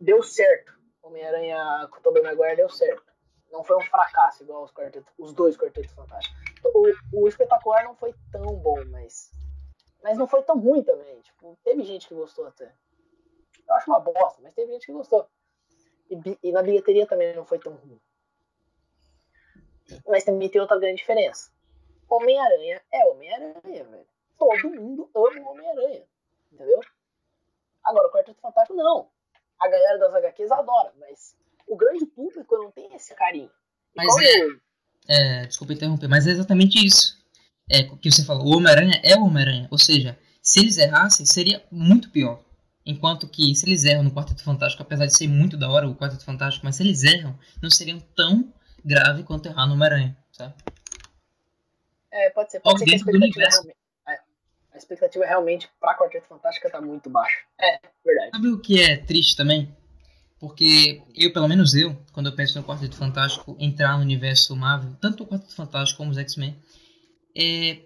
deu certo. Homem-Aranha com o Tobey Maguire deu certo. Não foi um fracasso igual os, quartetos, os dois Quartetos Fantásticos. O, o espetacular não foi tão bom, mas. Mas não foi tão ruim também. Tipo, teve gente que gostou até. Eu acho uma bosta, mas teve gente que gostou. E, e na bilheteria também não foi tão ruim. Mas também tem outra grande diferença. Homem-Aranha é Homem-Aranha, velho. Todo mundo ama o Homem-Aranha. Entendeu? Agora, o Quarteto Fantástico, não. A galera das HQs adora, mas o grande público não tem esse carinho. Mas Igual é- É, desculpa interromper, mas é exatamente isso. É o que você falou, o Homem-Aranha é o Homem-Aranha. Ou seja, se eles errassem, seria muito pior. Enquanto que se eles erram no Quarteto Fantástico, apesar de ser muito da hora o Quarteto Fantástico, mas se eles erram, não seriam tão grave quanto errar no Homem-Aranha, sabe? É, pode ser. Pode Algo ser que a expectativa, realmente, é, a expectativa realmente pra Quarteto Fantástica tá muito baixa. É, verdade. Sabe o que é triste também? Porque eu, pelo menos eu, quando eu penso no Quarteto Fantástico entrar no universo Marvel, tanto o Quarteto Fantástico como os X-Men, é,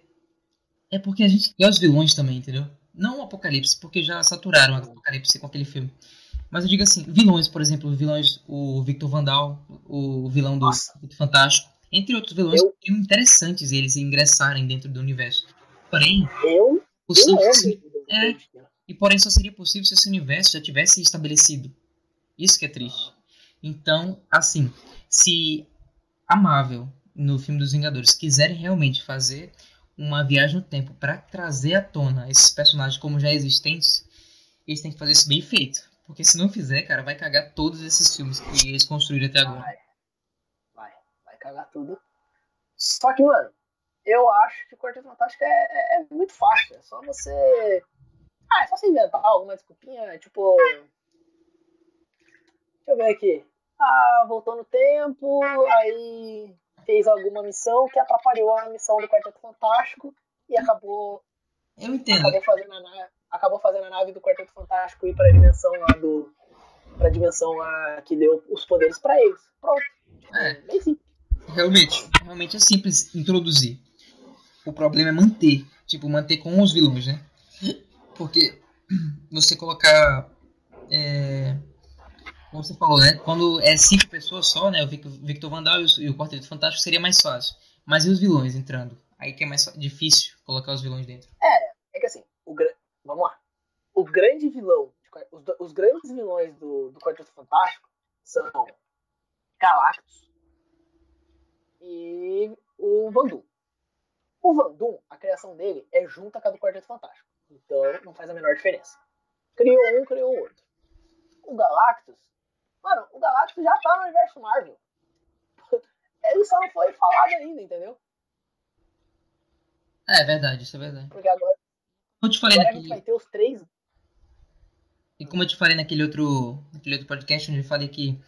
é porque a gente quer os vilões também, entendeu? Não o Apocalipse, porque já saturaram o Apocalipse com aquele filme. Mas eu digo assim, vilões, por exemplo, vilões, o Victor Vandal, o vilão do Nossa. Fantástico, entre outros vilões, Eu- seriam interessantes eles ingressarem dentro do universo. Porém, Eu, o eu seu- amo. É. e porém só seria possível se esse universo já tivesse estabelecido. Isso que é triste. Então, assim, se a Marvel, no filme dos Vingadores, quiserem realmente fazer uma viagem no tempo para trazer à tona esses personagens como já existentes, eles têm que fazer isso bem feito. Porque se não fizer, cara, vai cagar todos esses filmes que eles construíram até agora. Vai. Vai. Vai cagar tudo. Só que, mano, eu acho que Quarteto Fantástico é, é- é muito fácil. É só você. Ah, é só você inventar alguma desculpinha, tipo. Deixa eu ver aqui. Ah, voltou no tempo, aí fez alguma missão que atrapalhou a missão do Quarteto Fantástico e acabou Eu entendo. acabou fazendo a nave, acabou fazendo a nave do Quarteto Fantástico ir pra dimensão lá do pra dimensão lá que deu os poderes pra eles. Pronto. Tipo, É. Bem simples. Realmente, realmente é simples introduzir. O problema é manter, tipo, manter com os vilões, né? Porque você colocar, é, como você falou, né? Quando é cinco pessoas só, né? O Vic- Victor Vandal e o, Quarteto Fantástico seria mais fácil. Mas e os vilões entrando? Aí que é mais difícil colocar os vilões dentro. É que assim, o gra- vamos lá. O grande vilão, os, os grandes vilões do, do Quarteto Fantástico são Galactus e o Vandum. O Vandum, a criação dele é junta com a do Quarteto Fantástico. Então não faz a menor diferença. Criou um, criou o outro. O Galactus, mano, o Galactus já tá no universo Marvel. Ele só não foi falado ainda, entendeu? É, é verdade, isso é verdade. Porque agora, Como eu te falei agora a gente naquele, vai ter os três E como eu te falei naquele outro, naquele outro podcast onde eu falei que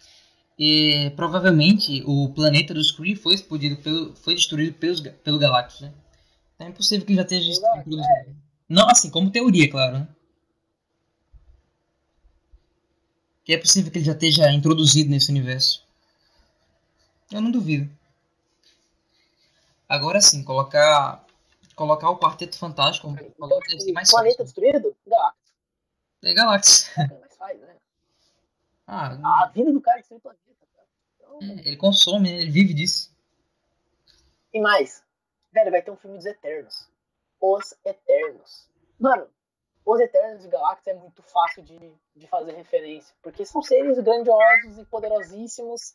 eh, provavelmente o planeta dos Kree foi explodido pelo, foi destruído pelos, pelo Galactus, né? Então é impossível que já esteja Exato, introduzido. Não, assim, como teoria, claro, né? Que é possível que ele já esteja introduzido nesse universo. Eu não duvido. Agora sim, colocar colocar o Quarteto Fantástico, como falou, Então, deve ser mais planeta fácil. destruído? Galactus. É Galactus. É, mas faz, né? Ah, A vida do cara é destruir planeta. Então, ele consome, né? ele vive disso. E mais, velho, vai ter um filme dos Eternos. Os Eternos. Mano, os Eternos de Galactus é muito fácil de, de fazer referência. Porque são seres grandiosos e poderosíssimos.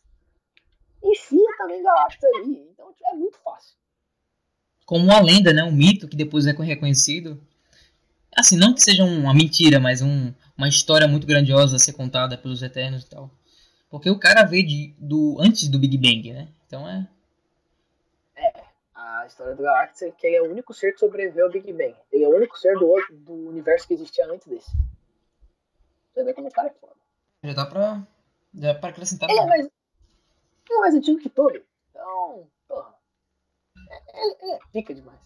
Enfia também Galactus ali. Então é muito fácil. Como uma lenda, né? Um mito que depois é reconhecido. Assim, não que seja uma mentira, mas um, uma história muito grandiosa a ser contada pelos Eternos e tal. Porque o cara veio de, do, antes do Big Bang, né? Então é. A história do Galactus é que ele é o único ser que sobreviveu ao Big Bang. Ele é o único ser do, outro, do universo que existia antes desse. Você vê como o cara é foda. Já dá pra. Já dá pra acrescentar. Ele é mais, ele é mais antigo que todo. Então, porra. É, é, é pica demais.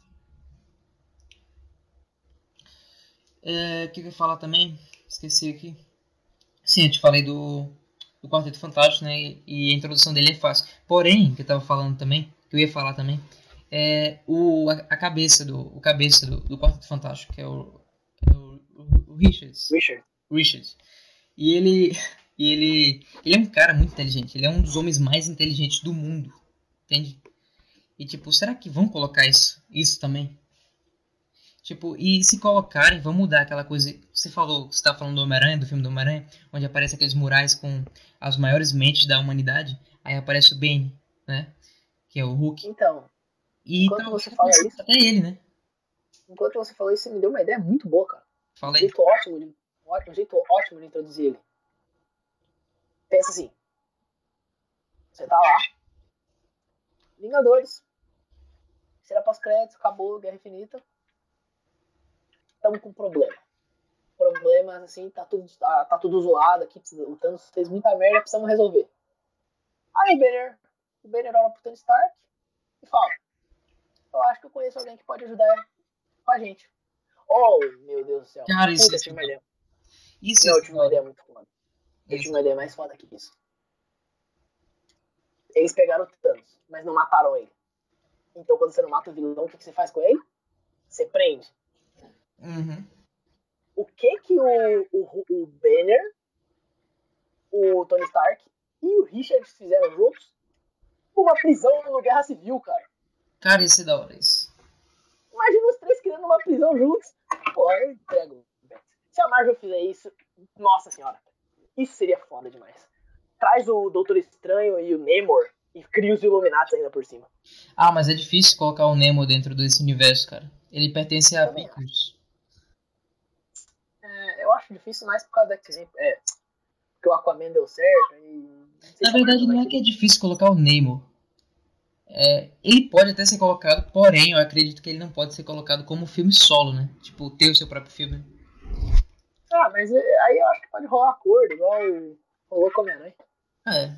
É, o que eu ia falar também? Esqueci aqui. Sim, eu te falei do, do Quarteto Fantástico, né? E, e a introdução dele é fácil. Porém, que eu tava falando também, que eu ia falar também, é o, a, a cabeça do o cabeça do, do Quarteto Fantástico, que é o, é o, o, o Richards. Richard. Richards. E ele, e ele, ele é um cara muito inteligente. Ele é um dos homens mais inteligentes do mundo, entende? E tipo, será que vão colocar isso, isso também? Tipo, e se colocarem, vão mudar aquela coisa. Você falou, você tá falando do Homem-Aranha, do filme do Homem-Aranha, onde aparece aqueles murais com as maiores mentes da humanidade. Aí aparece o Bane, né? Que é o Hulk. Então, E Enquanto então, você fala isso- até ele, né? enquanto você falou isso, você me deu uma ideia muito boa, cara. Fala Um jeito ótimo, de, um jeito ótimo de introduzir ele. Pensa assim. Você tá lá. Vingadores. Será pós-créditos, acabou, Guerra Infinita. Estamos com problema. Problemas, assim, tá tudo, tá, tá tudo zoado aqui. O Thanos fez muita merda, precisamos resolver. Aí o Banner, o Banner olha pro Tony Stark e fala: Eu acho que eu conheço alguém que pode ajudar com a gente. Oh, meu Deus do céu. Cara, isso Puta, é tive uma ideia. Isso Não, é eu tive uma ideia muito foda. Eu Isso. tive uma ideia mais foda que isso. Eles pegaram o Thanos, mas não mataram ele. Então quando você não mata o vilão, o que, que você faz com ele? Você prende. Uhum. O que que o, o, o Banner, o Tony Stark e o Richard fizeram juntos? Uma prisão no Guerra Civil, cara. Cara, isso é da hora isso. Imagina os três criando uma prisão juntos. Pô, eu entrego. Se a Marvel fizer isso, nossa senhora, isso seria foda demais. Traz o Doutor Estranho e o Namor e cria os Illuminati ainda por cima. Ah, mas é difícil colocar o Nemo dentro desse universo, cara. Ele pertence a. É, eu acho difícil mais por causa da X-Men. É, porque o Aquaman deu certo e. Na a verdade, não é que é difícil colocar o Nemo. É, ele pode até ser colocado, porém, eu acredito que ele não pode ser colocado como filme solo, né? Tipo, ter o seu próprio filme. Ah, mas é, aí eu acho que pode rolar acordo, igual rolou com a Homem-Aranha. É,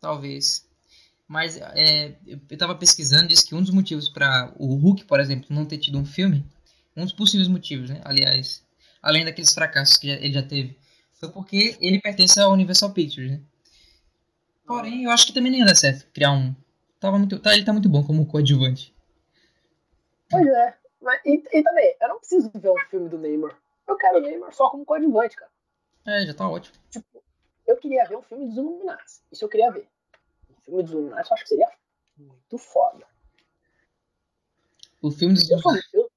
talvez. Mas é, eu tava pesquisando, disse que um dos motivos para o Hulk, por exemplo, não ter tido um filme, um dos possíveis motivos, né? Aliás, além daqueles fracassos que ele já teve, foi porque ele pertence à Universal Pictures, né? Porém, eu acho que também não ia dar certo criar um. Tava muito, tá, ele tá muito bom como coadjuvante. Pois é. Mas, e, e também, eu não preciso ver um filme do Neymar. Eu quero o Neymar só como coadjuvante, cara. É, já tá ótimo. Tipo, eu queria ver um filme dos Illuminati. Isso eu queria ver. Um filme dos Illuminati eu acho que seria muito foda. O filme dos Eu sou, eu,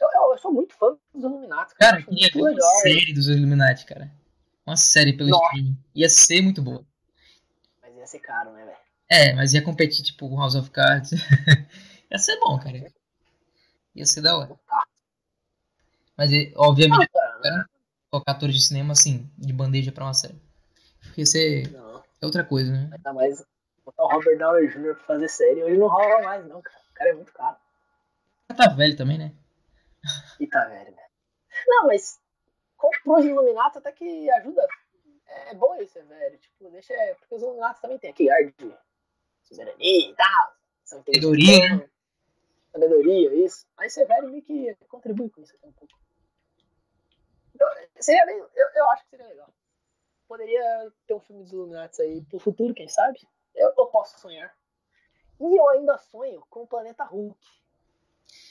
eu, eu- sou muito fã dos Illuminati, cara. Cara, eu queria muito ver uma legal. série dos Illuminati, cara. Uma série pelo Nossa. streaming. Ia ser muito boa. Mas ia ser caro, né, velho? É, mas ia competir, tipo, com House of Cards. ia ser bom, cara. Ia ser da hora. Mas, obviamente, Não, cara, cara, colocar atores de cinema, assim, de bandeja pra uma série. Porque não. é outra coisa, né? Ainda mais botar o Robert Downey Jr. pra fazer série. Hoje não rola mais, não, cara. O cara é muito caro. Tá velho também, né? E tá velho, né? Não, mas com pros Illuminati até que ajuda. É bom ele ser velho. Tipo, deixa. Porque os Illuminati também tem aquele ar de soberania e tal. Sabedoria, inteligentes, Sabedoria, isso. Aí ser velho meio que contribui com isso aqui um pouco. Então, seria bem. Eu, eu acho que seria legal. Poderia ter um filme dos Illuminati aí pro futuro, quem sabe? Eu, eu posso sonhar. E eu ainda sonho com o planeta Hulk.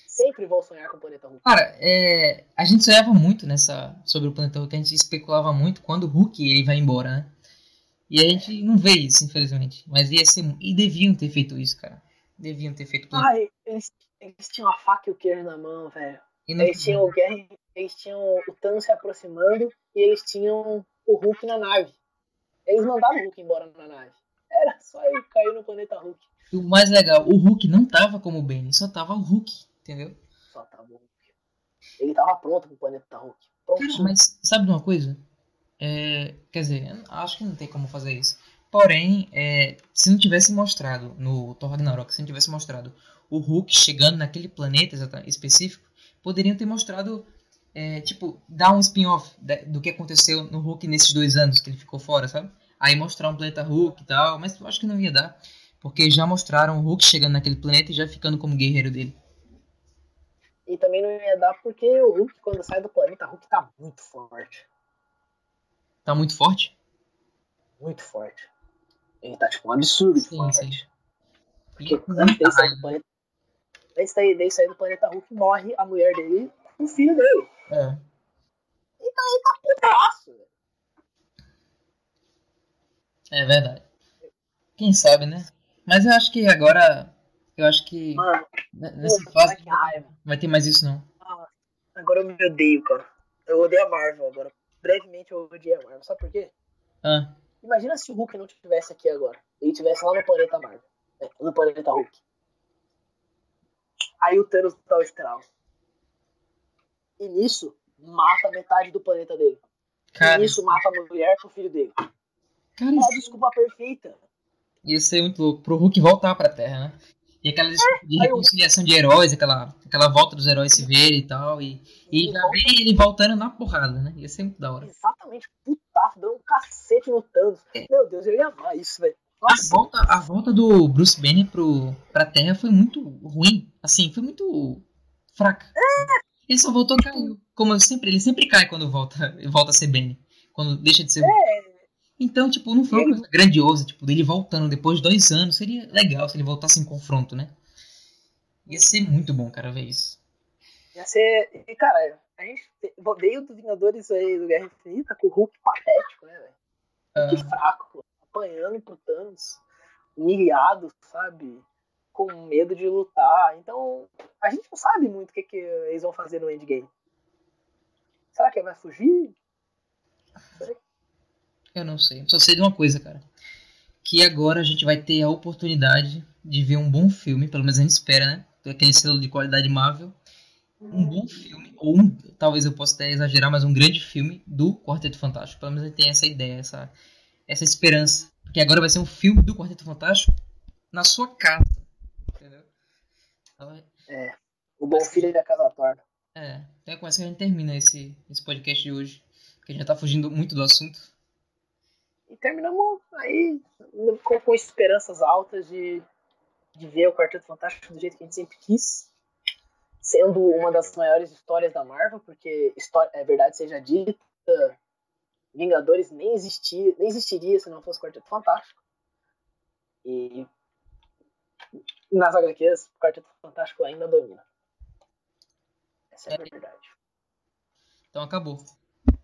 sempre vou sonhar com o Planeta Hulk. Cara, é, a gente sonhava muito nessa sobre o Planeta Hulk, a gente especulava muito quando o Hulk ele vai embora, né? E a gente não vê isso, infelizmente. Mas ia ser. E deviam ter feito isso, cara. Deviam ter feito tudo. Ai, eles, eles tinham a faca e o queijo na mão, velho. Eles tinham o Guerra, eles tinham o Thanos se aproximando e eles tinham o Hulk na nave. Eles mandaram o Hulk embora na nave. Era só ele cair no planeta Hulk. O mais legal, o Hulk não tava como o Benny, só tava o Hulk, entendeu? Só tava o Hulk. Ele tava pronto pro planeta Hulk. Pronto. Cara, mas sabe de uma coisa? É, quer dizer, acho que não tem como fazer isso. Porém, é, se não tivesse mostrado no Thor Ragnarok, se não tivesse mostrado o Hulk chegando naquele planeta específico, poderiam ter mostrado, é, tipo, dar um spin-off do que aconteceu no Hulk nesses dois anos que ele ficou fora, sabe? Aí mostrar um planeta Hulk e tal, mas eu acho que não ia dar, porque já mostraram o Hulk chegando naquele planeta e já ficando como guerreiro dele. E também não ia dar porque o Hulk, quando sai do planeta, Hulk tá muito forte. Tá muito forte? Muito forte. Ele tá tipo um absurdo sim, forte. Sim. Porque antes dele, sair do planeta, antes dele sair do planeta Hulk, morre a mulher dele e o filho dele. É. Então ele tá putaço, velho. É verdade. Quem sabe, né? Mas eu acho que agora. Eu acho que. Mano, nessa pô, fase. Que raiva. Vai ter mais isso não. Ah, agora eu me odeio, cara. Eu odeio a Marvel agora brevemente eu odiei a Marvel. Sabe por quê? Ah. Imagina se o Hulk não estivesse aqui agora. Ele estivesse lá no planeta Marvel. Né? No planeta Hulk. Aí o Thanos dá o estralo. E nisso, mata metade do planeta dele. Cara. E nisso, mata a mulher com o filho dele. Cara, é a desculpa perfeita. Ia ser muito louco. Pro Hulk voltar pra Terra, né? E aquela é, de reconciliação de heróis, aquela, aquela volta dos heróis se verem e tal. E, e já vem ele voltando na porrada, né? Ia ser muito da hora. Exatamente, putaço, dando um cacete no Thanos. É. Meu Deus, eu ia amar isso, velho. A volta, a volta do Bruce Banner pro, pra Terra foi muito ruim. Assim, foi muito fraca. É. Ele só voltou e caiu. Como sempre, ele sempre cai quando volta, volta a ser Banner. Quando deixa de ser. É. Então, tipo, não foi uma coisa grandiosa, tipo, dele voltando depois de dois anos. Seria legal se ele voltasse em confronto, né? Ia ser muito bom, cara, ver isso. Ia ser. E, cara, a gente veio do Vingadores aí do Guerra Infinita com o Hulk patético, né, velho? Que fraco, apanhando pro Thanos, humilhado, sabe? Com medo de lutar. Então, a gente não sabe muito o que, que eles vão fazer no endgame. Será que ele vai fugir? Será que eu não sei. Só sei de uma coisa, cara. Que agora a gente vai ter a oportunidade de ver um bom filme, pelo menos a gente espera, né? Aquele selo de qualidade Marvel. Um bom filme, ou um, talvez eu possa até exagerar, mas um grande filme do Quarteto Fantástico. Pelo menos a gente tem essa ideia, essa, essa esperança. Que agora vai ser um filme do Quarteto Fantástico na sua casa. Entendeu? Então, é. O bom filho da casa torta. É. Então é com essa que a gente termina esse, esse podcast de hoje. Porque a gente já tá fugindo muito do assunto. E terminamos aí com, com esperanças altas de, de ver o Quarteto Fantástico do jeito que a gente sempre quis. Sendo uma das maiores histórias da Marvel, porque história, é verdade seja dita, Vingadores nem, existia, nem existiria se não fosse o Quarteto Fantástico. E nas HQs, o Quarteto Fantástico ainda domina. Essa é, é a verdade. Então acabou.